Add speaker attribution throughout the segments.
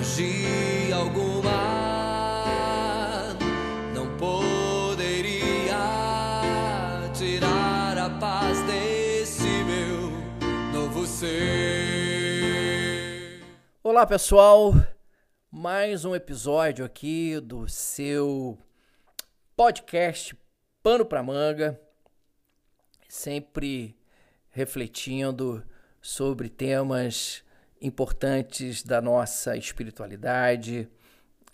Speaker 1: magia alguma não poderia tirar a paz desse meu novo ser.
Speaker 2: Olá pessoal, mais um episódio aqui do seu podcast Pano para Manga, sempre refletindo sobre temas importantes da nossa espiritualidade,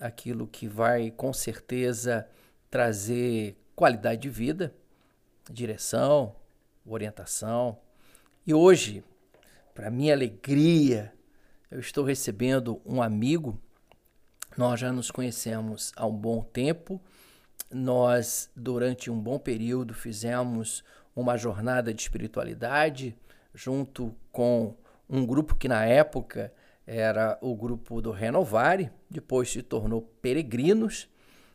Speaker 2: aquilo que vai com certeza trazer qualidade de vida, direção, orientação. E hoje, para minha alegria, eu estou recebendo um amigo. Nós já nos conhecemos há um bom tempo. Nós, durante um bom período, fizemos uma jornada de espiritualidade junto com um grupo que na época era o grupo do Renovare, depois se tornou Peregrinos,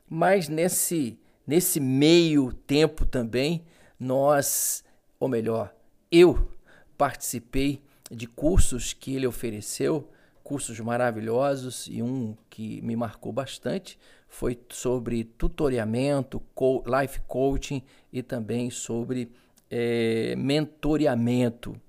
Speaker 2: mas nesse, nesse meio tempo também nós, ou melhor, eu participei de cursos que ele ofereceu, cursos maravilhosos e um que me marcou bastante foi sobre tutoriamento, life coaching e também sobre é, mentoreamento.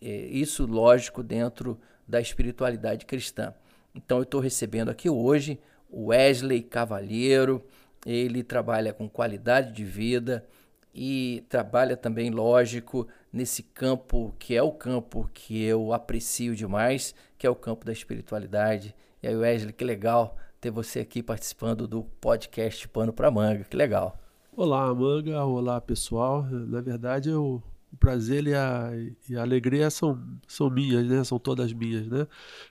Speaker 2: É, isso, lógico, dentro da espiritualidade cristã. Então, eu estou recebendo aqui hoje o Wesley Cavalheiro. Ele trabalha com qualidade de vida e trabalha também, lógico, nesse campo que é o campo que eu aprecio demais, que é o campo da espiritualidade. E aí, Wesley, que legal ter você aqui participando do podcast Pano para Manga. Que legal.
Speaker 3: Olá, Manga. Olá, pessoal. Na verdade, eu o prazer e a, e a alegria são, são minhas, né? São todas minhas, né?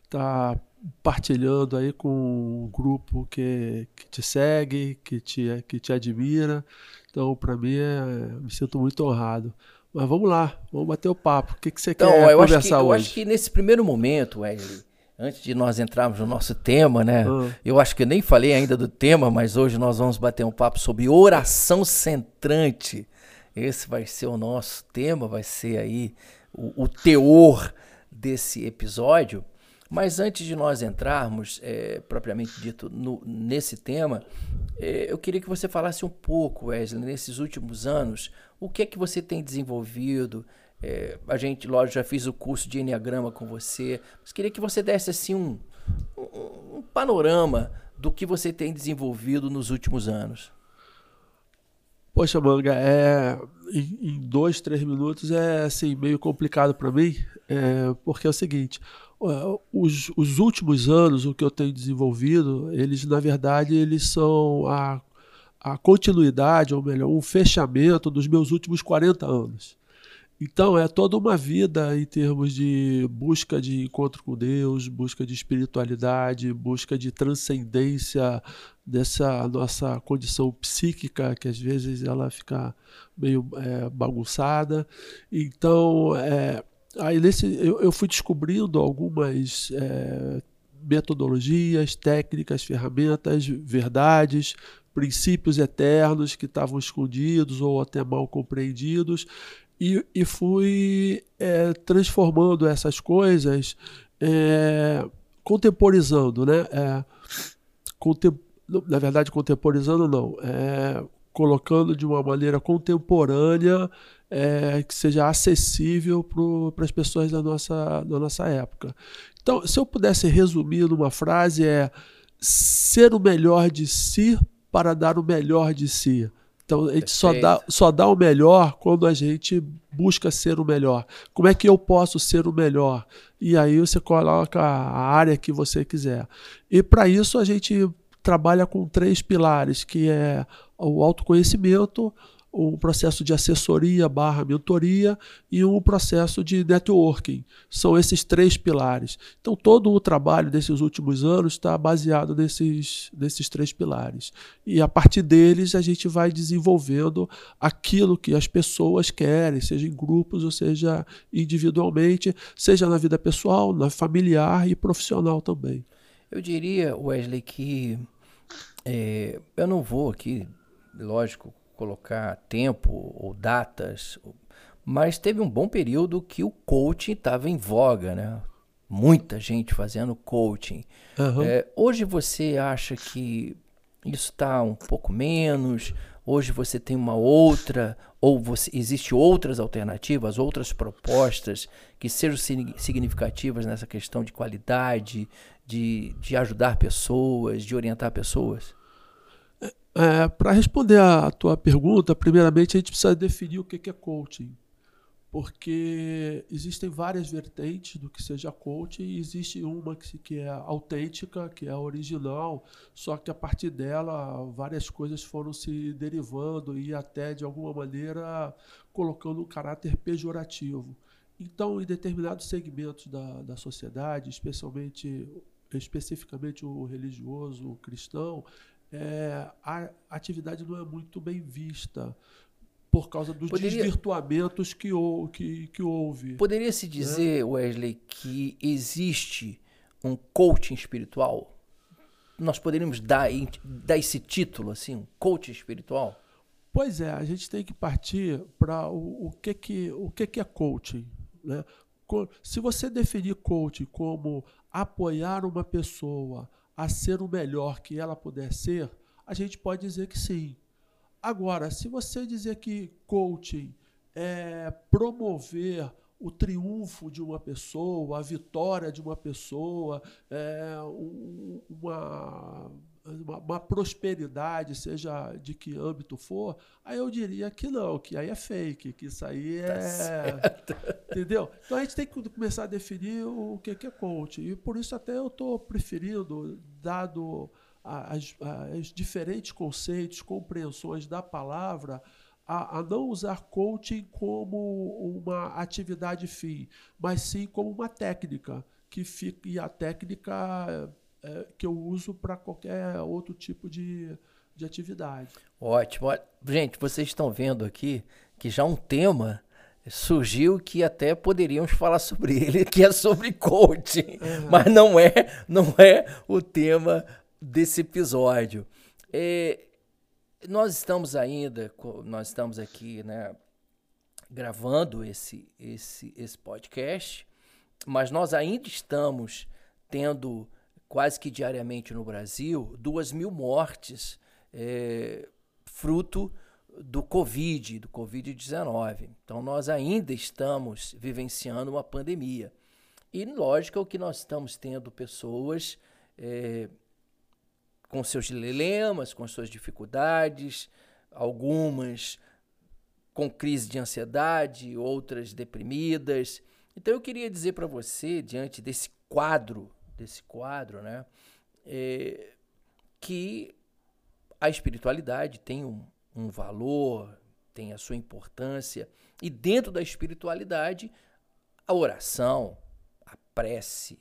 Speaker 3: Tá partilhando aí com um grupo que, que te segue, que te, que te admira. Então, para mim, é, me sinto muito honrado. Mas vamos lá, vamos bater o papo. O que, que você então, quer conversar
Speaker 2: acho que,
Speaker 3: hoje?
Speaker 2: Eu acho que nesse primeiro momento, Wesley, antes de nós entrarmos no nosso tema, né? Ah. Eu acho que eu nem falei ainda do tema, mas hoje nós vamos bater um papo sobre oração centrante. Esse vai ser o nosso tema, vai ser aí o, o teor desse episódio. Mas antes de nós entrarmos, é, propriamente dito, no, nesse tema, é, eu queria que você falasse um pouco, Wesley, nesses últimos anos, o que é que você tem desenvolvido? É, a gente, lógico, já fiz o curso de Enneagrama com você, mas queria que você desse assim um, um, um panorama do que você tem desenvolvido nos últimos anos.
Speaker 3: Poxa, Manga, é, em, dois, três minutos é assim, meio complicado para mim, é, porque é o seguinte, os, os últimos anos, o que eu tenho desenvolvido, eles na verdade eles são a, a continuidade, ou melhor, um fechamento dos meus últimos 40 anos. Então é toda uma vida em termos de busca de encontro com Deus, busca de espiritualidade, busca de transcendência dessa nossa condição psíquica que às vezes ela fica meio é, bagunçada. Então é, aí nesse eu, eu, fui descobrindo algumas é, metodologias, técnicas, ferramentas, verdades, princípios eternos que estavam escondidos ou até mal compreendidos e, e fui é, transformando essas coisas, é, contemporizando, né? É, contem na verdade, contemporizando não, é, colocando de uma maneira contemporânea é, que seja acessível para as pessoas da nossa, da nossa época. Então, se eu pudesse resumir numa frase, é ser o melhor de si para dar o melhor de si. Então a gente só dá, só dá o melhor quando a gente busca ser o melhor. Como é que eu posso ser o melhor? E aí você coloca a área que você quiser. E para isso a gente trabalha com três pilares, que é o autoconhecimento, um processo de assessoria barra mentoria e um processo de networking. São esses três pilares. Então, todo o trabalho desses últimos anos está baseado nesses, nesses três pilares. E a partir deles, a gente vai desenvolvendo aquilo que as pessoas querem, seja em grupos ou seja individualmente, seja na vida pessoal, na familiar e profissional também.
Speaker 2: Eu diria, Wesley, que é, eu não vou aqui, lógico, colocar tempo ou datas, mas teve um bom período que o coaching estava em voga, né? muita gente fazendo coaching.
Speaker 3: Aham.
Speaker 2: É, hoje você acha que isso está um pouco menos? Hoje você tem uma outra, ou você, existe outras alternativas, outras propostas que sejam signi- significativas nessa questão de qualidade, de, de ajudar pessoas, de orientar pessoas?
Speaker 3: É, Para responder a tua pergunta, primeiramente a gente precisa definir o que é coaching. Porque existem várias vertentes do que seja coaching, e existe uma que, é autêntica, que é original, só que a partir dela várias coisas foram se derivando e até, de alguma maneira, colocando um caráter pejorativo. Então, em determinados segmentos da, da sociedade, especialmente, especificamente o religioso, o cristão, é, a atividade não é muito bem vista por causa dos
Speaker 2: Poderia-
Speaker 3: desvirtuamentos que, que, que houve.
Speaker 2: Poderia se dizer, Wesley, que existe um coaching espiritual? Nós poderíamos dar, dar esse título, assim, um coaching espiritual?
Speaker 3: Pois é, a gente tem que partir para o, o, que, que, o que, que é coaching. Né? Se você definir coaching como apoiar uma pessoa a ser o melhor que ela puder ser, a gente pode dizer que sim. Agora, se você dizer que coaching é promover o triunfo de uma pessoa, a vitória de uma pessoa, é, um- uma, uma, uma prosperidade, seja de que âmbito for, aí eu diria que não, que aí é fake, que isso aí é. Entendeu? Então a gente tem que começar a definir o que é coaching. E por isso até eu estou preferindo, dado as, as diferentes conceitos, compreensões da palavra, a, a não usar coaching como uma atividade fim, mas sim como uma técnica que fica e a técnica é, que eu uso para qualquer outro tipo de, de atividade.
Speaker 2: Ótimo. Gente, vocês estão vendo aqui que já um tema surgiu que até poderíamos falar sobre ele, que é sobre coaching, mas não é, não é o tema desse episódio. É, nós estamos ainda, nós estamos aqui, né, gravando esse, esse, esse podcast, mas nós ainda estamos tendo quase que diariamente no Brasil duas mil mortes é, fruto do Covid, do Covid-19. Então nós ainda estamos vivenciando uma pandemia. E lógico que nós estamos tendo pessoas é, com seus dilemas, com suas dificuldades, algumas com crise de ansiedade, outras deprimidas. Então eu queria dizer para você, diante desse quadro, desse quadro, né, é, que a espiritualidade tem um, um valor, tem a sua importância, e dentro da espiritualidade, a oração, a prece,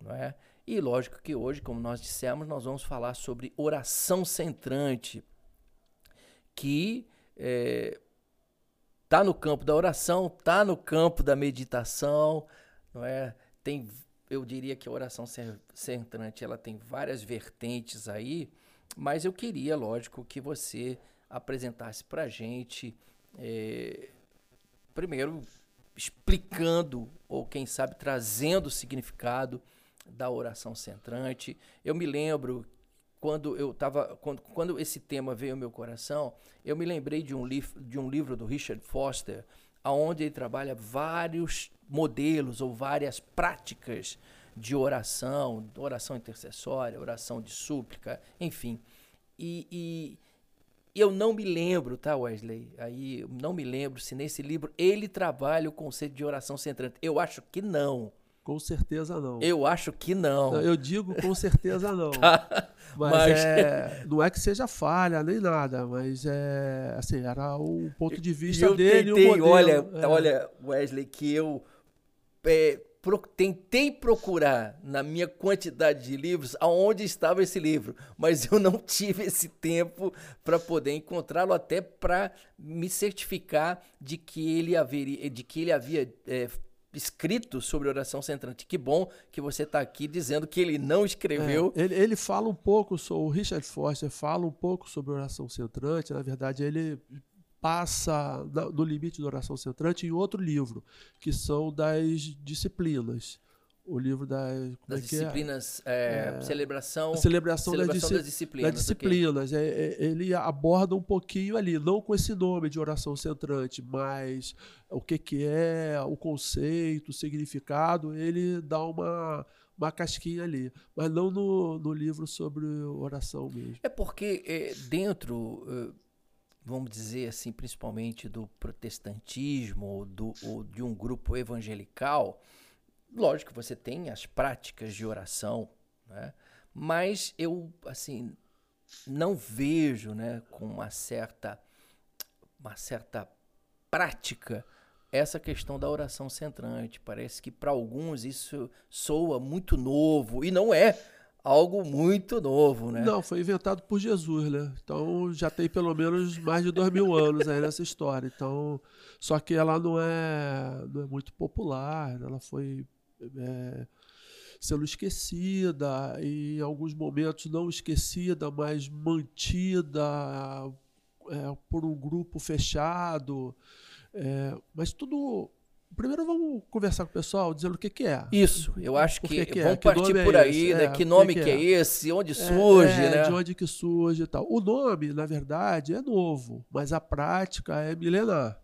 Speaker 2: não é? E lógico que hoje, como nós dissemos, nós vamos falar sobre oração centrante, que está no campo da oração, está no campo da meditação, não é? Tem, eu diria que a oração centrante ela tem várias vertentes aí, mas eu queria, lógico, que você apresentasse para a gente, é, primeiro explicando, ou quem sabe trazendo o significado da oração centrante. Eu me lembro quando eu estava quando, quando esse tema veio ao meu coração, eu me lembrei de um livro de um livro do Richard Foster, aonde ele trabalha vários modelos ou várias práticas de oração, oração intercessória, oração de súplica, enfim. E, e, eu não me lembro, tá, Wesley? Aí não me lembro se nesse livro ele trabalha o conceito de oração centrante. Eu acho que não.
Speaker 3: Com certeza não.
Speaker 2: Eu acho que não.
Speaker 3: Não, eu digo com certeza não.
Speaker 2: Tá.
Speaker 3: Mas,
Speaker 2: Mas-
Speaker 3: é, não é que seja falha nem nada, mas é assim, era o ponto de vista
Speaker 2: eu
Speaker 3: dele,
Speaker 2: tentei,
Speaker 3: o modelo.
Speaker 2: olha,
Speaker 3: é.
Speaker 2: olha, Wesley, que eu é, pro- tentei procurar na minha quantidade de livros aonde estava esse livro, mas eu não tive esse tempo para poder encontrá-lo até para me certificar de que ele haveria, de que ele havia é, escrito sobre oração centrante. Que bom que você está aqui dizendo que ele não escreveu.
Speaker 3: É, ele, ele fala um pouco, o Richard Foster fala um pouco sobre oração centrante. Na verdade, ele passa no limite da oração centrante em outro livro, que são das disciplinas. o livro da,
Speaker 2: das
Speaker 3: é
Speaker 2: disciplinas, é? É, celebração,
Speaker 3: celebração,
Speaker 2: celebração
Speaker 3: das,
Speaker 2: das, disciplinas.
Speaker 3: Das disciplinas. Okay. É, ele aborda um pouquinho ali, não com esse nome de oração centrante, mas o que, que é, o conceito, o significado, ele dá uma, uma casquinha ali, mas não no, no livro sobre oração mesmo.
Speaker 2: É porque dentro vamos dizer assim, principalmente do protestantismo ou, do, ou de um grupo evangelical, lógico que você tem as práticas de oração, né? mas eu assim não vejo, né, com uma certa uma certa prática essa questão da oração centrante. Parece que para alguns isso soa muito novo e não é algo muito novo, né?
Speaker 3: Não, foi inventado por Jesus, né? Então já tem pelo menos mais de dois mil anos aí nessa história. Então, só que ela não é, não é muito popular, ela foi é, sendo esquecida em alguns momentos não esquecida, mas mantida é, por um grupo fechado. É, mas tudo Primeiro vamos conversar com o pessoal, dizendo o que, que é.
Speaker 2: Isso, eu acho que, que, vamos é? partir por é aí, né? É, que nome que, que, é? é? esse, onde surge, né?
Speaker 3: De onde que surge e tal. O nome, na verdade, é novo, mas a prática é milenar,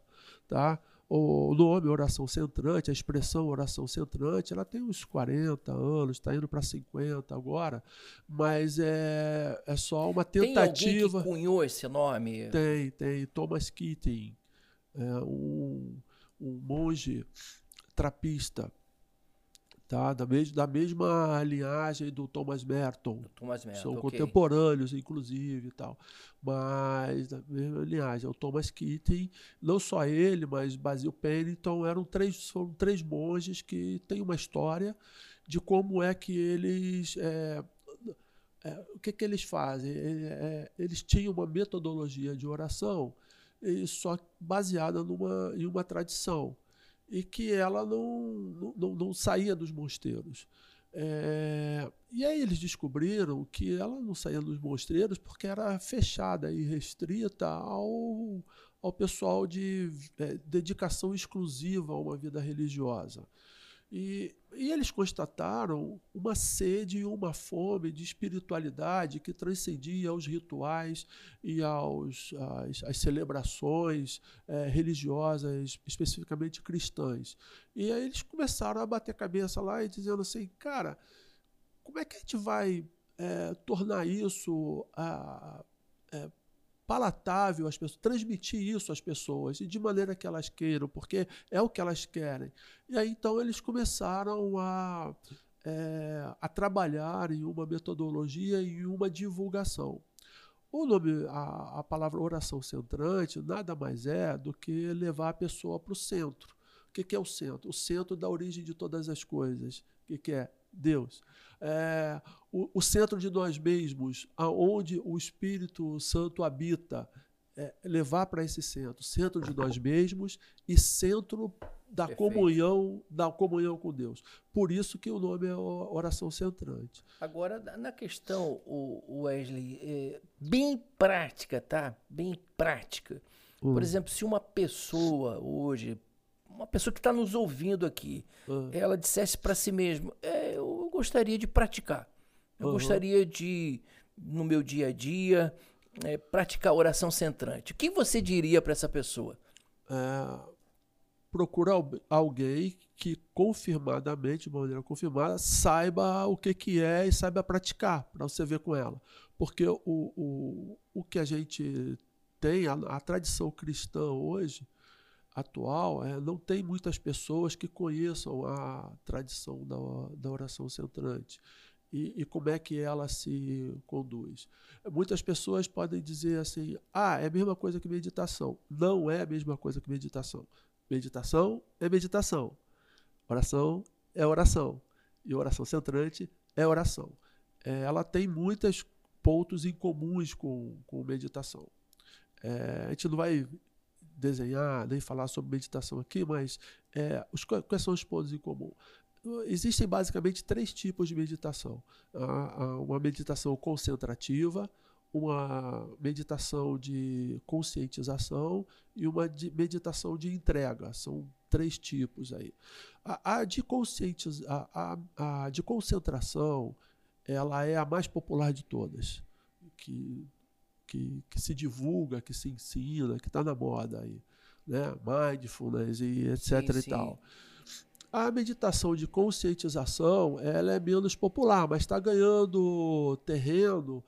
Speaker 3: tá? O nome oração centrante, a expressão oração centrante, ela tem uns 40 anos, está indo para 50 agora, mas é, é só uma tentativa. Tem alguém que
Speaker 2: cunhou esse nome?
Speaker 3: Tem, tem. Thomas Keating, é um um monge trapista, tá? da, mes da mesma linhagem do Thomas Merton. Do
Speaker 2: Thomas Merton
Speaker 3: São
Speaker 2: okay.
Speaker 3: contemporâneos, inclusive, e tal. Mas da mesma linhagem. O Thomas Keating, não só ele, mas Basil Pennington, eram três, foram três monges que têm uma história de como é que eles... É, é, o que, que eles fazem? É, eles tinham uma metodologia de oração só baseada numa, em uma tradição e que ela não, não, não saía dos mosteiros. É, e aí eles descobriram que ela não saía dos mosteiros porque era fechada e restrita ao, ao pessoal de é, dedicação exclusiva a uma vida religiosa. E, e, eles constataram uma sede e uma fome de espiritualidade que transcendia aos rituais e aos, às, celebrações é, religiosas, especificamente cristãs. E aí eles começaram a bater cabeça lá e dizendo assim, cara, como é que a gente vai é, tornar isso a, palatável às pessoas, transmitir isso às pessoas e de maneira que elas queiram, porque é o que elas querem. E aí então eles começaram a, é, a trabalhar em uma metodologia e uma divulgação. O nome, a, a palavra oração centrante nada mais é do que levar a pessoa para o centro. O que, que é o centro? O centro da origem de todas as coisas. O que, que é? Deus. É, o, o, centro de nós mesmos, aonde o Espírito Santo habita, é, levar para esse centro, centro de nós mesmos e centro da Perfeito. comunhão, da comunhão com Deus. Por isso que o nome é oração centrante.
Speaker 2: Agora, na questão, o Wesley, é bem prática, tá? Bem prática. Hum. Por exemplo, se uma pessoa hoje uma pessoa que está nos ouvindo aqui, uhum. ela dissesse para si mesma: é, eu gostaria de praticar, eu uhum. gostaria de, no meu dia a dia, é, praticar oração centrante. O que você diria para essa pessoa?
Speaker 3: É, procura alguém que confirmadamente, de maneira confirmada, saiba o que, que é e saiba praticar, para você ver com ela. Porque o, o, o que a gente tem, a, a tradição cristã hoje, atual, é, não tem muitas pessoas que conheçam a tradição da, da oração centrante e, e, como é que ela se conduz. Muitas pessoas podem dizer assim: ah, é a mesma coisa que meditação. Não é a mesma coisa que meditação. Meditação é meditação. Oração é oração. E oração centrante é oração. É, ela tem muitos pontos em comuns com, com meditação. É, a gente não vai desenhar, nem falar sobre meditação aqui, mas é, os, quais são os pontos em comum? Existem basicamente três tipos de meditação: uma meditação concentrativa, uma meditação de conscientização e uma de meditação de entrega. São três tipos aí. A, a de, a, a, a de concentração, ela é a mais popular de todas, que, que, que se divulga, que se ensina, que está na moda aí, né? Mindfulness e etc sim, e sim. tal. A meditação de conscientização ela é menos popular, mas está ganhando terreno,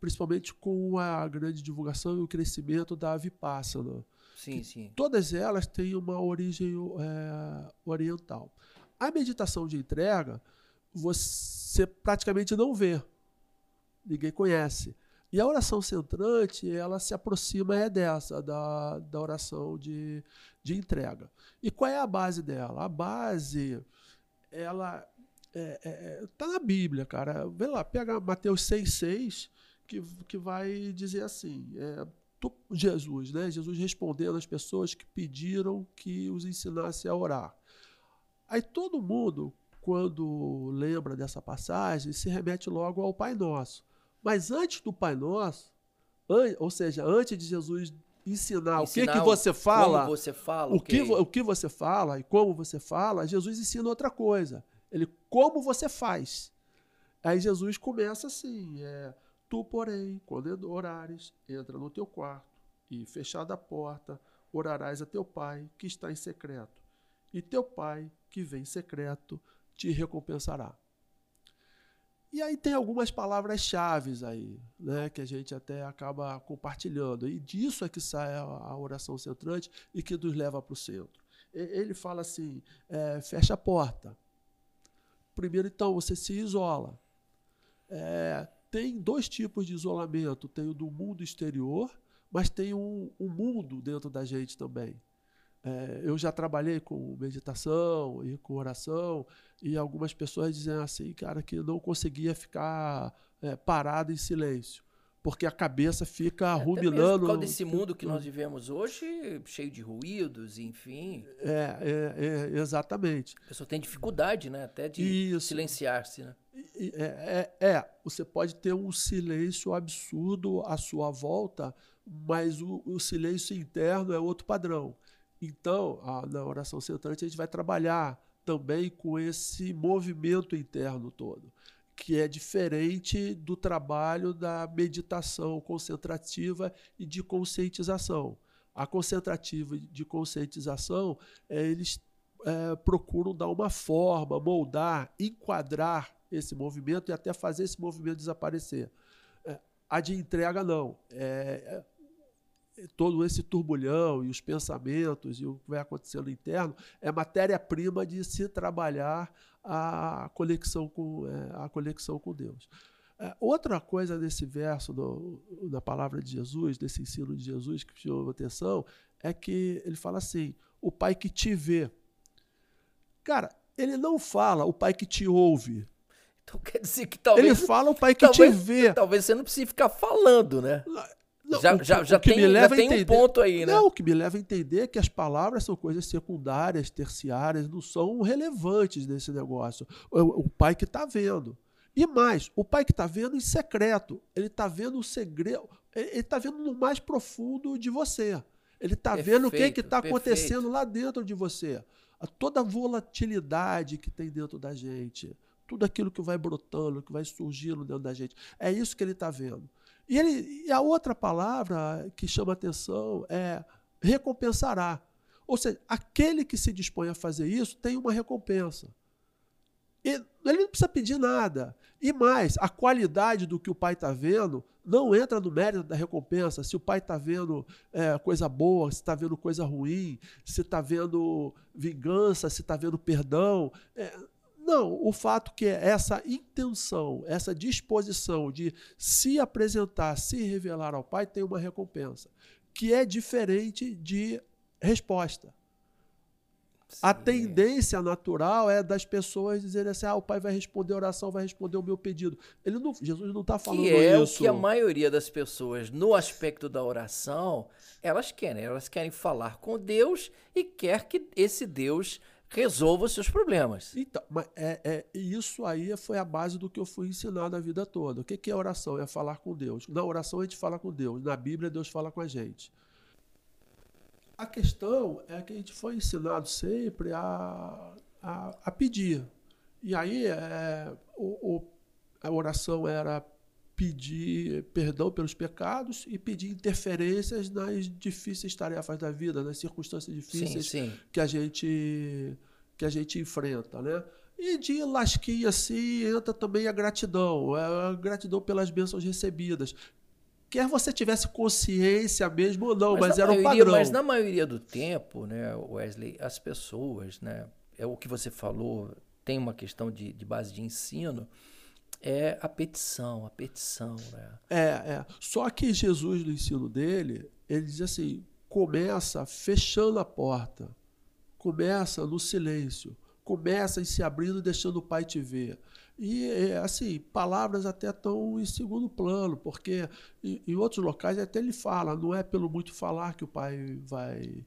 Speaker 3: principalmente com a grande divulgação e o crescimento da Vipassana.
Speaker 2: Sim, sim.
Speaker 3: Todas elas têm uma origem é, oriental. A meditação de entrega, você praticamente não vê. Ninguém conhece. E a oração centrante, ela se aproxima é dessa, da, da oração de, de entrega. E qual é a base dela? A base, ela é, é, é tá na Bíblia, cara. Vê lá, pega Mateus 6,6, que, que vai dizer assim: é, Jesus, né? Jesus respondendo às pessoas que pediram que os ensinasse a orar. Aí todo mundo, quando lembra dessa passagem, se remete logo ao Pai Nosso. Mas antes do Pai Nosso, an ou seja, antes de Jesus ensinar, ensinar o que, que você fala,
Speaker 2: você fala
Speaker 3: o, que, o que você fala e como você fala, Jesus ensina outra coisa. Ele, como você faz. Aí Jesus começa assim, é, Tu, porém, quando orares, entra no teu quarto e, fechada a porta, orarás a teu pai que está em secreto. E teu pai que vem em secreto te recompensará. E aí tem algumas palavras-chave aí, né, que a gente até acaba compartilhando. E disso é que sai a oração centrante e que nos leva para o centro. Ele fala assim: é, fecha a porta. Primeiro, então, você se isola. É, tem dois tipos de isolamento: tem o do mundo exterior, mas tem um, um mundo dentro da gente também. É, eu já trabalhei com meditação e com oração, e algumas pessoas dizem assim, cara, que não conseguia ficar é, parado em silêncio porque a cabeça fica é, ruminando. Por
Speaker 2: causa desse mundo que nós vivemos hoje, cheio de ruídos, enfim.
Speaker 3: É, é, é exatamente.
Speaker 2: A pessoa tem dificuldade, né? Até de silenciar-se, né?
Speaker 3: É, é, é, você pode ter um silêncio absurdo à sua volta, mas o, o silêncio interno é outro padrão. Então, na oração centrante, a gente vai trabalhar também com esse movimento interno todo que é diferente do trabalho da meditação concentrativa e de conscientização. A concentrativa de conscientização, é, eles é, procuram dar uma forma, moldar, enquadrar esse movimento e até fazer esse movimento desaparecer. É, a de entrega, não. É, é, todo esse turbulhão e os pensamentos e o que vai acontecendo interno é matéria-prima de se trabalhar a conexão com, é, a conexão com Deus. É, outra coisa desse verso do, da palavra de Jesus, desse ensino de Jesus que chamou atenção, é que ele fala assim: o Pai que te vê. Cara, ele não fala o Pai que te ouve.
Speaker 2: Então quer dizer que talvez.
Speaker 3: Ele fala o Pai que talvez, te vê.
Speaker 2: Talvez você não precise ficar falando, né? Já, já, já, tem, já tem entender, um ponto aí, né?
Speaker 3: Não, o que me leva a entender é que as palavras são coisas secundárias, terciárias, não são relevantes nesse negócio. O, o pai que está vendo. E mais, o pai que está vendo em secreto, ele está vendo o segredo, ele está vendo no mais profundo de você. Ele está vendo o que está acontecendo lá dentro de você. A toda a volatilidade que tem dentro da gente. Tudo aquilo que vai brotando, que vai surgindo dentro da gente. É isso que ele está vendo. E, ele, e a outra palavra que chama atenção é recompensará. Ou seja, aquele que se dispõe a fazer isso tem uma recompensa. Ele não precisa pedir nada. E mais, a qualidade do que o pai está vendo não entra no mérito da recompensa. Se o pai está vendo é, coisa boa, se está vendo coisa ruim, se está vendo vingança, se está vendo perdão. É, não, o fato que essa intenção, essa disposição de se apresentar, se revelar ao Pai, tem uma recompensa, que é diferente de resposta. Sim. A tendência natural é das pessoas dizerem assim: ah, o pai vai responder a oração, vai responder o meu pedido. Ele não, Jesus não está falando
Speaker 2: que é
Speaker 3: isso.
Speaker 2: o que a maioria das pessoas, no aspecto da oração, elas querem. Elas querem falar com Deus e quer que esse Deus resolva os seus problemas.
Speaker 3: Então, mas é, é, isso aí foi a base do que eu fui ensinado a vida toda. O que, que é oração? É falar com Deus. Na oração a gente fala com Deus, na Bíblia Deus fala com a gente. A questão é que a gente foi ensinado sempre a, a, a pedir. E aí é, o, o, a oração era pedir perdão pelos pecados e pedir interferências nas difíceis tarefas da vida, nas circunstâncias difíceis
Speaker 2: Sim, sim.
Speaker 3: que a gente que a gente enfrenta, né? E de lasquinha assim entra também a gratidão, a gratidão pelas bênçãos recebidas. Quer você tivesse consciência mesmo ou não, mas,
Speaker 2: na
Speaker 3: era
Speaker 2: maioria-
Speaker 3: padrão.
Speaker 2: Mas na maioria do tempo, né, Wesley, as pessoas, né, é o que você falou, tem uma questão de, de base de ensino, é a petição, a petição, né?
Speaker 3: É, é. Só que Jesus, no ensino dele, ele diz assim: começa fechando a porta, começa no silêncio, começa em se abrindo deixando o Pai te ver. E, é, assim, palavras até estão em segundo plano, porque em, em outros locais até ele fala: não é pelo muito falar que o Pai vai.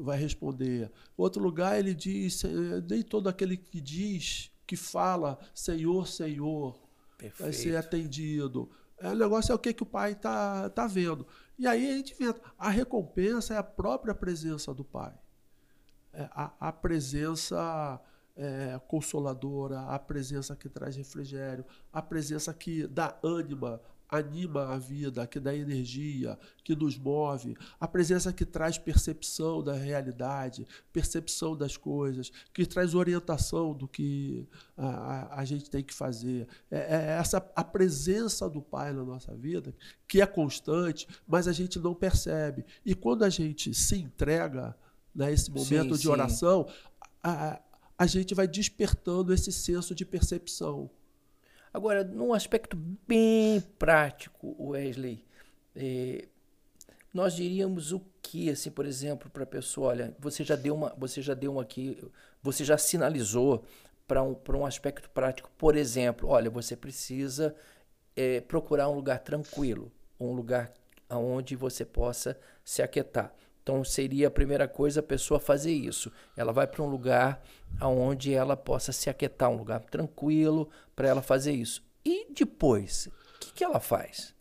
Speaker 3: Vai responder. Outro lugar ele diz: eh, nem todo aquele que diz, que fala, Senhor, Senhor, vai ser
Speaker 2: Perfeito.
Speaker 3: atendido. É, o negócio é o que, que o pai tá, tá vendo. E aí a gente vê, a recompensa é a própria presença do pai. É a, a presença é, consoladora, a presença que traz refrigério, a presença que dá ânima, anima a vida, que dá energia, que nos move, a presença que traz percepção da realidade, percepção das coisas, que traz orientação do que a, a, a gente tem que fazer. É, é essa a presença do Pai na nossa vida, que é constante, mas a gente não percebe. E quando a gente se entrega nesse momento
Speaker 2: Sim,
Speaker 3: de
Speaker 2: sim.
Speaker 3: oração, a, a gente vai despertando esse senso de percepção.
Speaker 2: Agora, num aspecto bem prático, Wesley, eh, nós diríamos o que, assim, por exemplo, para a pessoa, olha, você já deu uma, você já deu uma aqui, você já sinalizou para um, um aspecto prático, por exemplo, olha, você precisa eh, procurar um lugar tranquilo, um lugar onde você possa se aquietar. Então seria a primeira coisa a pessoa fazer isso. Ela vai para um lugar onde ela possa se aquietar, um lugar tranquilo para ela fazer isso. E depois, o que, que ela faz?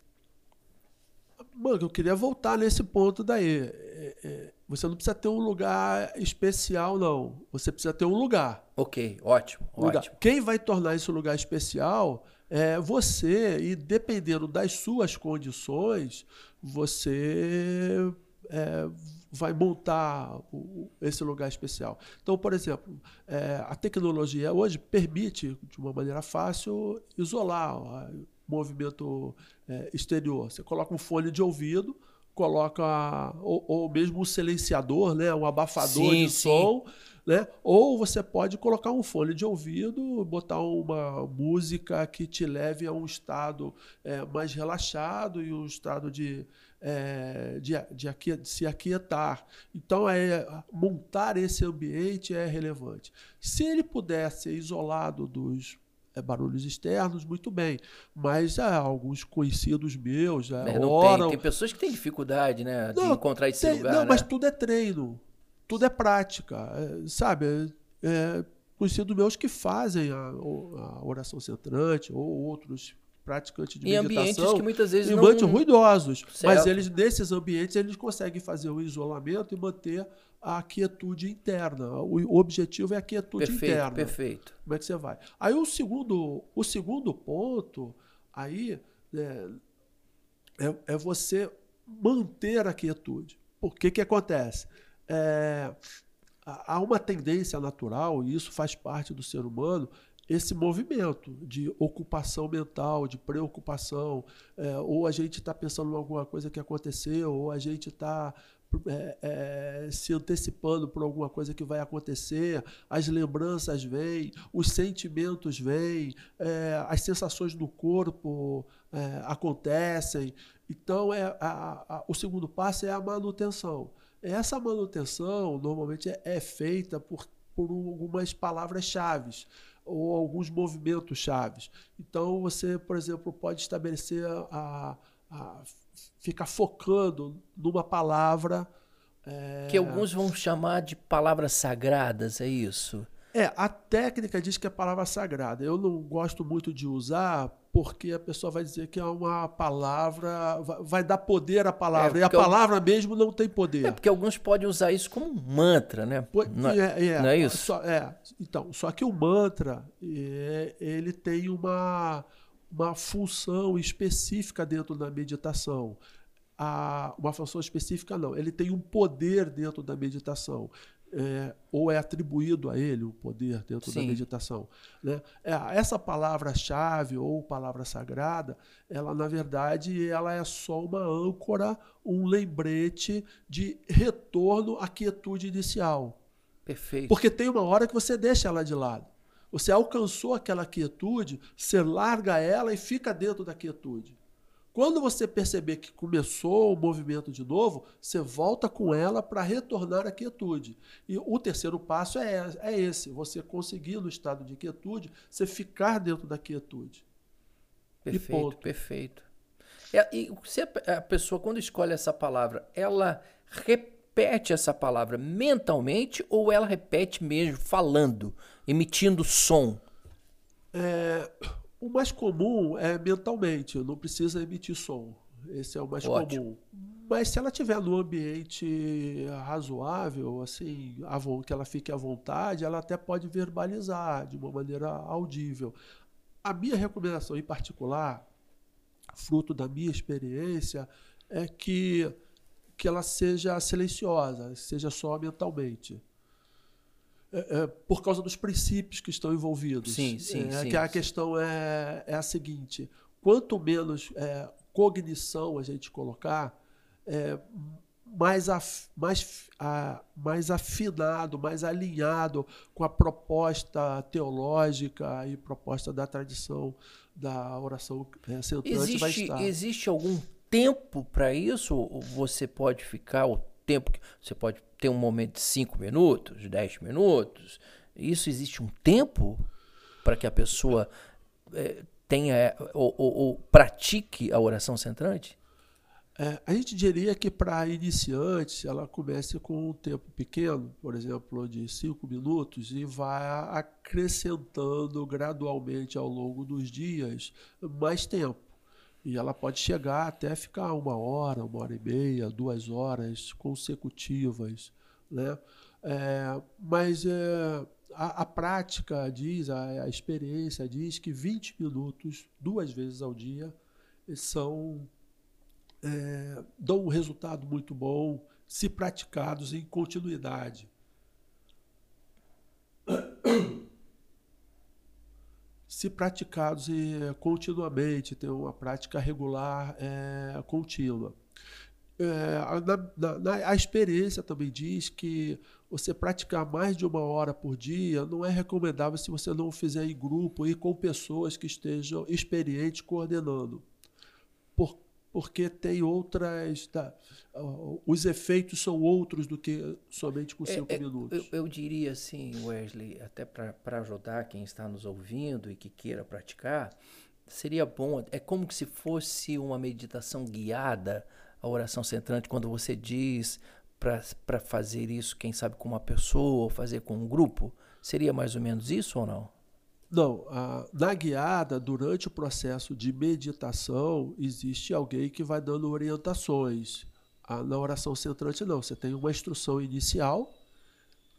Speaker 3: Mano, eu queria voltar nesse ponto daí. É, é, você não precisa ter um lugar especial, não. Você precisa ter um lugar.
Speaker 2: Ok, ótimo,
Speaker 3: lugar.
Speaker 2: ótimo.
Speaker 3: Quem vai tornar esse lugar especial é você, e dependendo das suas condições, você é, vai montar o- esse lugar especial. Então, por exemplo, é, a tecnologia hoje permite, de uma maneira fácil, isolar o movimento é, exterior. Você coloca um fone de ouvido, coloca ou, ou mesmo um silenciador, né, um abafador
Speaker 2: Sim,
Speaker 3: de
Speaker 2: sim.
Speaker 3: som, né? Ou você pode colocar um fone de ouvido, botar uma música que te leve a um estado é, mais relaxado e um estado de, é, de, de, aquie- de se aquietar. Então, é, montar esse ambiente é relevante. Se ele puder ser isolado dos é, barulhos externos, muito bem. Mas há alguns conhecidos meus já
Speaker 2: É, não
Speaker 3: oram,
Speaker 2: tem, tem pessoas que têm dificuldade né, de
Speaker 3: Não,
Speaker 2: encontrar esse
Speaker 3: tem-
Speaker 2: lugar.
Speaker 3: Não,
Speaker 2: né?
Speaker 3: mas tudo é treino. Tudo é prática. é, sabe? É, é, conhecidos meus que fazem a, a oração centrante ou outros praticantes de
Speaker 2: Em
Speaker 3: meditação.
Speaker 2: ambientes que muitas vezes
Speaker 3: em
Speaker 2: não-
Speaker 3: ambientes ruidosos. Mas
Speaker 2: Certo.
Speaker 3: eles, nesses ambientes, eles conseguem fazer o isolamento e manter a quietude interna. O, objetivo é a quietude
Speaker 2: Perfeito,
Speaker 3: interna.
Speaker 2: perfeito.
Speaker 3: Como é que você vai? Aí o segundo, o segundo ponto aí é, é, é você manter a quietude. Por que que acontece? É, há uma tendência natural, e isso faz parte do ser humano, esse movimento de ocupação mental, de preocupação, é, ou a gente está pensando em alguma coisa que aconteceu, ou a gente está é, é, se antecipando por alguma coisa que vai acontecer, as lembranças vêm, os sentimentos vêm, é, as sensações do corpo é, acontecem. Então, é, a- a- o segundo passo é a manutenção. Essa manutenção normalmente é, é feita por, por algumas palavras-chave ou alguns movimentos chaves. Então, você, por exemplo, pode estabelecer a, a ficar focando numa palavra É...
Speaker 2: Que alguns vão chamar de palavras sagradas, é isso?
Speaker 3: É, a técnica diz que é palavra sagrada. Eu não gosto muito de usar porque a pessoa vai dizer que é uma palavra, vai dar poder à palavra. É, e a palavra eu... mesmo não tem poder.
Speaker 2: É porque alguns podem usar isso como um mantra, né?
Speaker 3: Não é, é,
Speaker 2: é, não é isso?
Speaker 3: Só, é, então, só que o mantra, é, ele tem uma, uma função específica dentro da meditação. A, uma função específica não, ele tem um poder dentro da meditação é, ou é atribuído a ele o poder dentro Sim. da meditação. Né? É, essa palavra-chave ou palavra sagrada, ela na verdade ela é só uma âncora, um lembrete de retorno à quietude inicial.
Speaker 2: Perfeito.
Speaker 3: Porque tem uma hora que você deixa ela de lado. Você alcançou aquela quietude, você larga ela e fica dentro da quietude. Quando você perceber que começou o movimento de novo, você volta com ela para retornar à quietude. E o terceiro passo é, é esse: você conseguir, no estado de quietude, você ficar dentro da quietude.
Speaker 2: Perfeito, perfeito. É, e se a pessoa, quando escolhe essa palavra, ela repete essa palavra mentalmente ou ela repete mesmo falando, emitindo som?
Speaker 3: É, o mais comum é mentalmente, não precisa emitir som. Esse é o mais Ótimo. comum. Mas se ela tiver no ambiente razoável, assim, que ela fique à vontade, ela até pode verbalizar de uma maneira audível. A minha recomendação em particular, fruto da minha experiência, é que, que ela seja silenciosa, seja só mentalmente. É, é, por causa dos princípios que estão envolvidos.
Speaker 2: Sim, sim,
Speaker 3: é,
Speaker 2: sim.
Speaker 3: Que a questão é, é a seguinte: quanto menos é, cognição a gente colocar, mais, af, mais, a, mais afinado, mais alinhado com a proposta teológica e proposta da tradição da oração é, centrante
Speaker 2: existe,
Speaker 3: vai estar.
Speaker 2: Existe algum tempo para isso? Ou você pode ficar o tempo que você pode ter um momento de 5 minutos, 10 minutos. Isso existe um tempo para que a pessoa é, tenha ou, ou, ou, pratique a oração centrante?
Speaker 3: É, a gente diria que para iniciantes ela comece com um tempo pequeno, por exemplo, de 5 minutos, e vai acrescentando gradualmente ao longo dos dias mais tempo. E ela pode chegar até ficar uma hora, uma hora e meia, duas horas consecutivas. Né? É, mas é, a, a, prática diz, a, a, experiência diz que 20 minutos, duas vezes ao dia, são é, dão um resultado muito bom se praticados em continuidade se praticados e, continuamente, ter uma prática regular é, contínua. É, na, na, a experiência também diz que você praticar mais de uma hora por dia não é recomendável se você não fizer em grupo e com pessoas que estejam experientes coordenando. Por, porque tem outras. Tá, os efeitos são outros do que somente com é, cinco
Speaker 2: é,
Speaker 3: minutos.
Speaker 2: Eu, eu, diria assim, Wesley, até para ajudar quem está nos ouvindo e que queira praticar, seria bom. É como se fosse uma meditação guiada, a oração centrante, quando você diz para fazer isso, quem sabe com uma pessoa ou fazer com um grupo. Seria mais ou menos isso ou não?
Speaker 3: Não, a, na guiada, durante o processo de meditação, existe alguém que vai dando orientações. A, na oração centrante, não. Você tem uma instrução inicial,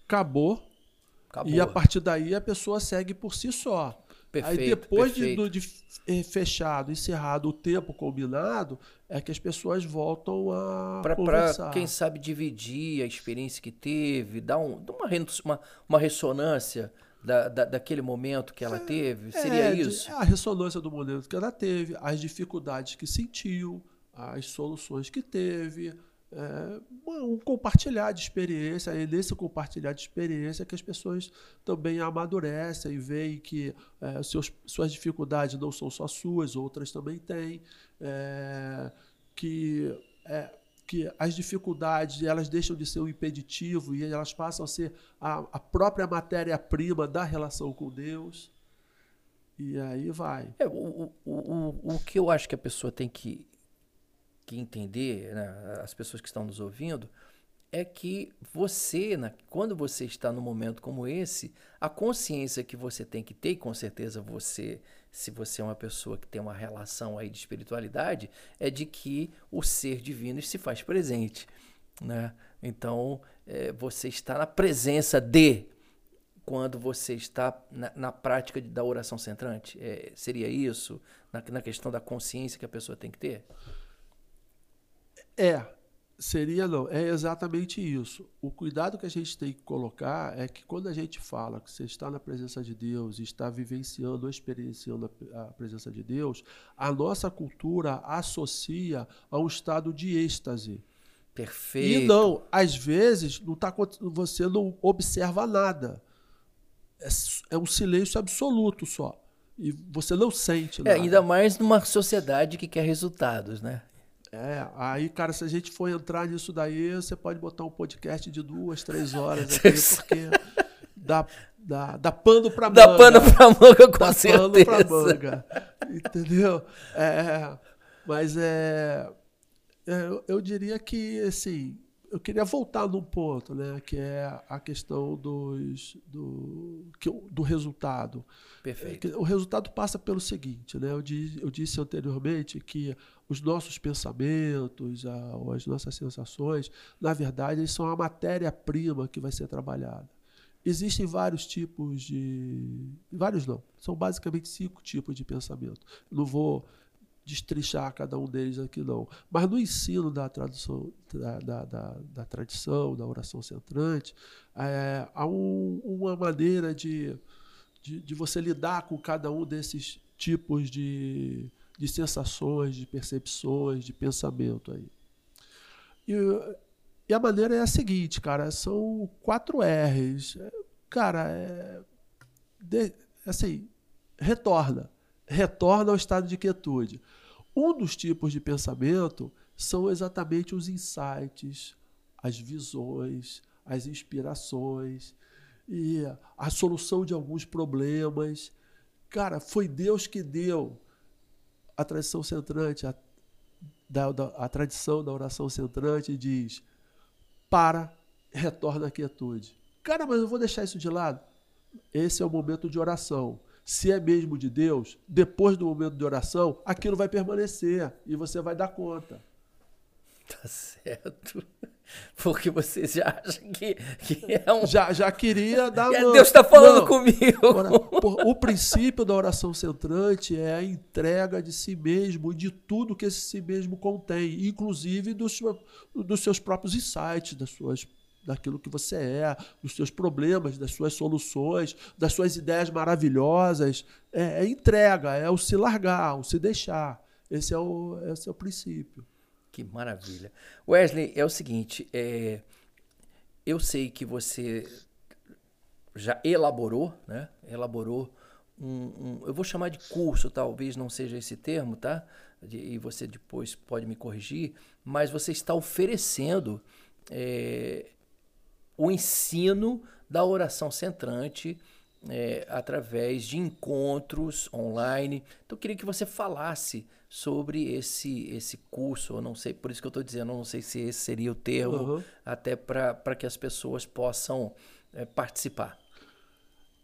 Speaker 3: acabou, acabou, e a partir daí a pessoa segue por si só.
Speaker 2: Perfeito,
Speaker 3: Aí depois
Speaker 2: de,
Speaker 3: de, eh, fechado, encerrado o tempo combinado, é que as pessoas voltam a pra, conversar.
Speaker 2: Para, quem sabe, dividir a experiência que teve, dar, um, uma, uma, uma ressonância da, da, daquele momento que ela teve? Seria
Speaker 3: é,
Speaker 2: isso?
Speaker 3: A ressonância do momento que ela teve, as dificuldades que sentiu, as soluções que teve, é, um compartilhar de experiência, é nesse compartilhar de experiência que as pessoas também amadurecem e veem que é, seus, suas dificuldades não são só suas, outras também têm, é, que é, que as dificuldades elas deixam de ser um impeditivo e elas passam a ser a, a própria matéria-prima da relação com Deus. E aí vai.
Speaker 2: É, o, o, o, o que eu acho que a pessoa tem que, que entender, né, as pessoas que estão nos ouvindo, é que você, quando você está num momento como esse, a consciência que você tem que ter, e com certeza você, se você é uma pessoa que tem uma relação aí de espiritualidade, é de que o ser divino se faz presente. Né? Então, é, você está na presença de quando você está na, na prática de, da oração centrante? É, seria isso? Na, na questão da consciência que a pessoa tem que ter?
Speaker 3: É, seria não. É exatamente isso. O cuidado que a gente tem que colocar é que quando a gente fala que você está na presença de Deus está vivenciando ou experienciando a, a presença de Deus, a nossa cultura associa a um estado de êxtase.
Speaker 2: Perfeito.
Speaker 3: E não, às vezes não tá, você não observa nada é, é um silêncio absoluto só. E você não sente
Speaker 2: é, nada. É, ainda mais numa sociedade que quer resultados, né?
Speaker 3: É, aí, cara, se a gente for entrar nisso daí, você pode botar um podcast de duas, três horas aqui, porque dá, dá, dá pano pra manga.
Speaker 2: Dá pano pra manga, com dá certeza. pano pra
Speaker 3: manga. Entendeu? É, mas é, é eu, eu diria que, assim, eu queria voltar num ponto, né, que é a questão dos, do, do resultado.
Speaker 2: Perfeito.
Speaker 3: É, o resultado passa pelo seguinte, né, eu, disse, eu disse anteriormente que os nossos pensamentos, as nossas sensações, na verdade, eles são a matéria-prima que vai ser trabalhada. Existem vários tipos de. Vários não. São basicamente cinco tipos de pensamento. Não vou destrinchar cada um deles aqui, não. Mas no ensino da, tradução, da, da, da, da tradição, da oração centrante, é, há um, uma maneira de, de, de, você lidar com cada um desses tipos de, de sensações, de percepções, de pensamento aí. E, e a maneira é a seguinte, cara, são quatro R's. Cara, é, de, assim, retorna retorna ao estado de quietude. Um dos tipos de pensamento são exatamente os insights, as visões, as inspirações e a solução de alguns problemas. Cara, foi Deus que deu a tradição centrante, a, da, da, a tradição da oração centrante diz: para, retorna à quietude. Cara, mas eu vou deixar isso de lado. Esse é o momento de oração se é mesmo de Deus, depois do momento de oração, aquilo vai permanecer e você vai dar conta.
Speaker 2: Tá certo. Porque você já acha que, que é um.
Speaker 3: Já, já queria dar
Speaker 2: uma... Deus está falando Não. comigo.
Speaker 3: o princípio da oração centrante é a entrega de si mesmo e de tudo que esse si mesmo contém, inclusive dos, dos seus próprios insights, das suas daquilo que você é, dos seus problemas, das suas soluções, das suas ideias maravilhosas. É, é entrega, é o se largar, o se deixar. Esse é o, esse é o princípio.
Speaker 2: Que maravilha. Wesley, é o seguinte, é, eu sei que você já elaborou, né? Elaborou um, um, eu vou chamar de curso, talvez não seja esse termo, tá? De, e você depois pode me corrigir, mas você está oferecendo é, o ensino da oração centrante é, através de encontros online. Então, eu queria que você falasse sobre esse, esse curso, eu não sei, por isso que eu estou dizendo, eu não sei se esse seria o termo, uhum. até para que as pessoas possam é, participar.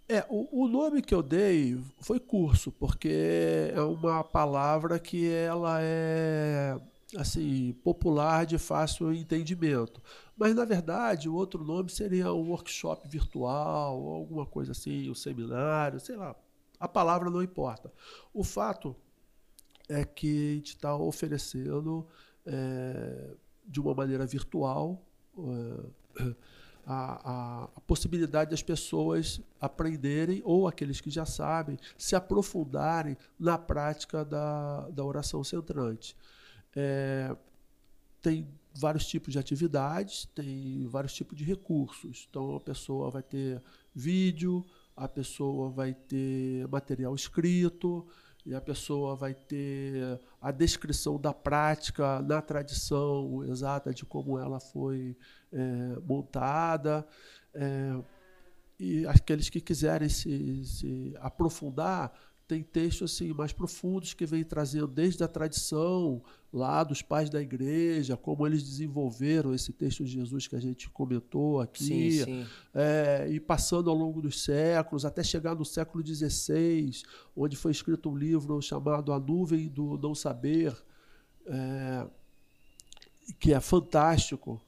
Speaker 3: É, o, o, nome que eu dei foi curso, porque é uma palavra que ela é assim popular de fácil entendimento. Mas, na verdade, o outro nome seria um workshop virtual, ou alguma coisa assim, um seminário, sei lá. A palavra não importa. O fato é que a gente está oferecendo é, de uma maneira virtual é, a, a, a, possibilidade das pessoas aprenderem, ou aqueles que já sabem, se aprofundarem na prática da, da oração centrante. É, tem vários tipos de atividades, tem vários tipos de recursos. Então a pessoa vai ter vídeo, a pessoa vai ter material escrito, e a pessoa vai ter a descrição da prática na tradição exata de como ela foi é, montada. É, e aqueles que quiserem se, se aprofundar tem textos assim mais profundos que vem trazendo desde a tradição lá dos pais da igreja, como eles desenvolveram esse texto de Jesus que a gente comentou aqui, sim, sim. É, e passando ao longo dos séculos, até chegar no século XVI, onde foi escrito um livro chamado A Nuvem do Não Saber, é, que é fantástico.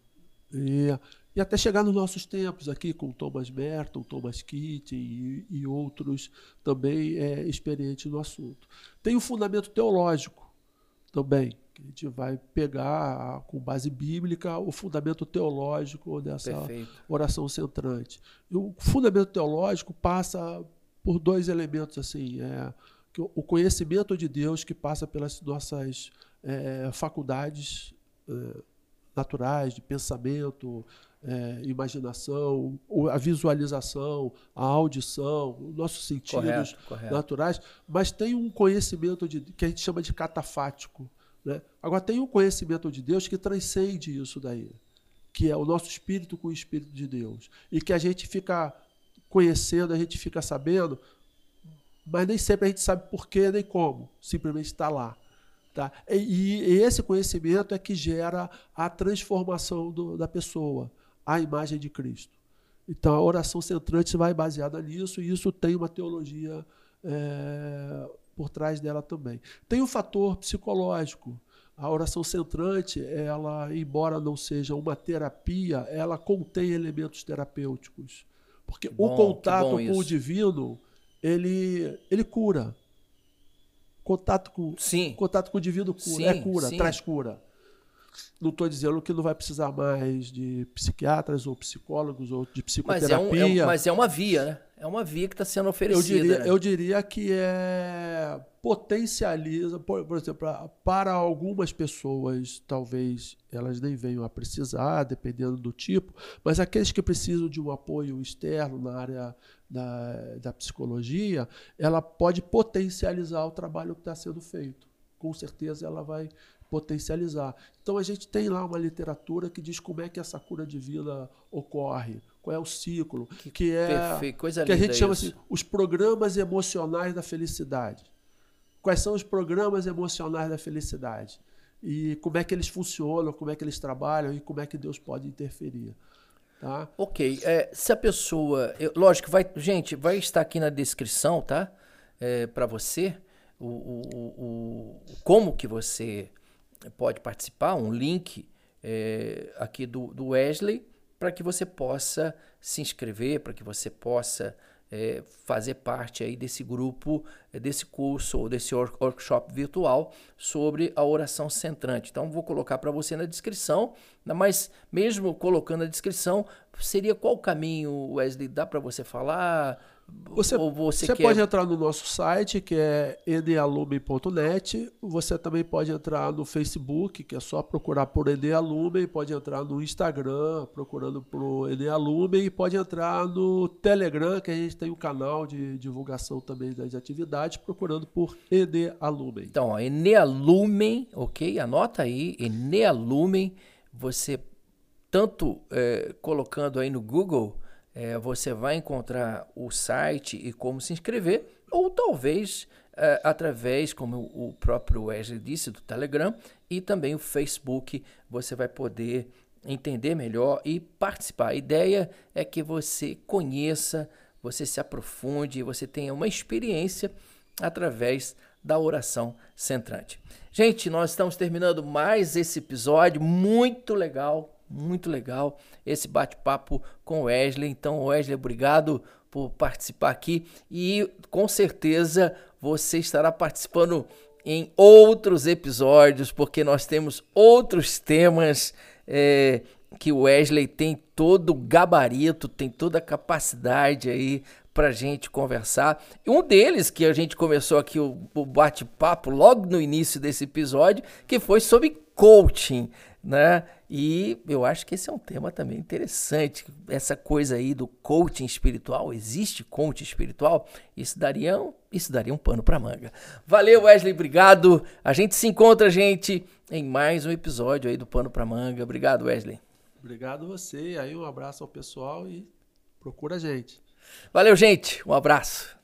Speaker 3: E, e até chegar nos nossos tempos aqui com Thomas Merton, Thomas Keating e, e outros também é, experientes no assunto. Tem o fundamento teológico também, que a gente vai pegar com base bíblica o fundamento teológico dessa Perfeito. oração centrante. E o fundamento teológico passa por dois elementos assim, é, o conhecimento de Deus que passa pelas nossas é, faculdades é, naturais de pensamento, é, imaginação, a visualização, a audição, os nossos sentidos correto, correto. naturais, mas tem um conhecimento de, que a gente chama de catafático. Né? Agora, tem um conhecimento de Deus que transcende isso daí, que é o nosso espírito com o espírito de Deus. E que a gente fica conhecendo, a gente fica sabendo, mas nem sempre a gente sabe por quê nem como, simplesmente está lá. Tá? E, e, esse conhecimento é que gera a transformação do, da pessoa à imagem de Cristo. Então a oração centrante vai baseada nisso e isso tem uma teologia é, por trás dela também. Tem o fator psicológico. A oração centrante, ela, embora não seja uma terapia, ela contém elementos terapêuticos. Porque bom, o contato com isso. o divino, ele, ele cura. Contato com, sim. contato com o divino cura, sim, é cura, sim. traz cura. Não estou dizendo que não vai precisar mais de psiquiatras ou psicólogos ou de psicoterapia.
Speaker 2: Mas é, um, é, mas é uma via, né? É uma via que está sendo oferecida.
Speaker 3: Eu diria,
Speaker 2: né?
Speaker 3: eu diria que é potencializa, por, por exemplo, para algumas pessoas, talvez elas nem venham a precisar, dependendo do tipo, mas aqueles que precisam de um apoio externo na área da, da psicologia, ela pode potencializar o trabalho que está sendo feito. Com certeza ela vai potencializar. Então a gente tem lá uma literatura que diz como é que essa cura divina ocorre, qual é o ciclo, que, que é
Speaker 2: perfeito, coisa
Speaker 3: que a gente chama
Speaker 2: isso.
Speaker 3: assim, os programas emocionais da felicidade. Quais são os programas emocionais da felicidade? E como é que eles funcionam, como é que eles trabalham e como é que Deus pode interferir. Tá?
Speaker 2: Ok. É, se a pessoa. Eu, lógico, vai, gente, vai estar aqui na descrição, tá? É, para você, o, o, o, como que você pode participar, um link é, aqui do, do Wesley, para que você possa se inscrever, para que você possa é, fazer parte aí desse grupo, é, desse curso ou desse workshop virtual sobre a oração centrante. Então, vou colocar para você na descrição, mas mesmo colocando na descrição, seria qual o caminho, Wesley? Dá para você falar?
Speaker 3: Você, você, você quer... pode entrar no nosso site, que é enealumen.net. Você também pode entrar no Facebook, que é só procurar por Enealumen. Pode entrar no Instagram, procurando por Enealumen. E pode entrar no Telegram, que a gente tem um canal de divulgação também das atividades, procurando por Enealumen.
Speaker 2: Então, ó, Enealumen, ok? Anota aí, Enealumen. Você, tanto é, colocando aí no Google é, você vai encontrar o site e como se inscrever, ou talvez é, através, como o próprio Wesley disse, do Telegram e também o Facebook, você vai poder entender melhor e participar. A ideia é que você conheça, você se aprofunde, você tenha uma experiência através da oração centrante. Gente, nós estamos terminando mais esse episódio muito legal, muito legal esse bate-papo com Wesley. Então, Wesley, obrigado por participar aqui e com certeza você estará participando em outros episódios, porque nós temos outros temas é, que o Wesley tem todo o gabarito, tem toda a capacidade aí para gente conversar. Um deles que a gente começou aqui o, o bate-papo logo no início desse episódio, que foi sobre coaching, né? E eu acho que esse é um tema também interessante. Essa coisa aí do coaching espiritual, existe coaching espiritual? Isso daria um, isso daria um pano para manga. Valeu, Wesley, obrigado. A gente se encontra, gente, em mais um episódio aí do Pano para Manga. Obrigado, Wesley.
Speaker 3: Obrigado você. Aí um abraço ao pessoal e procura a gente.
Speaker 2: Valeu, gente. Um abraço.